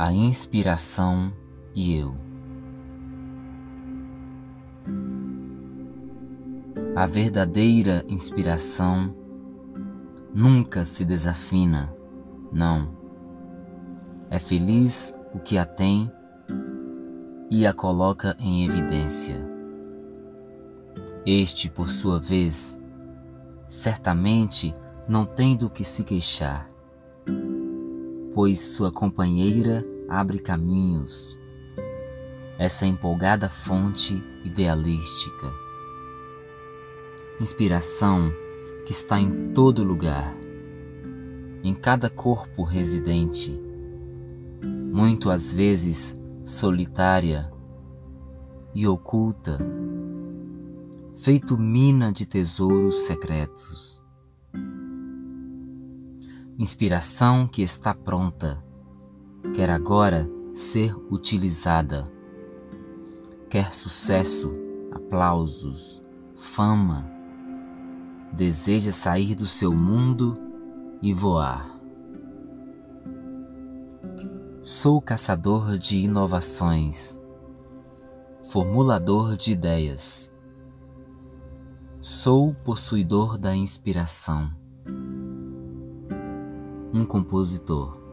a inspiração e eu. A verdadeira inspiração nunca se desafina, não. É feliz o que a tem e a coloca em evidência. Este, por sua vez, certamente não tem do que se queixar, pois sua companheira abre caminhos, essa empolgada fonte idealística. Inspiração que está em todo lugar, em cada corpo residente, muito às vezes solitária e oculta, feito mina de tesouros secretos. Inspiração que está pronta, quer agora ser utilizada, quer sucesso, aplausos, fama, deseja sair do seu mundo e voar. Sou caçador de inovações, formulador de ideias. Sou possuidor da inspiração. Um compositor.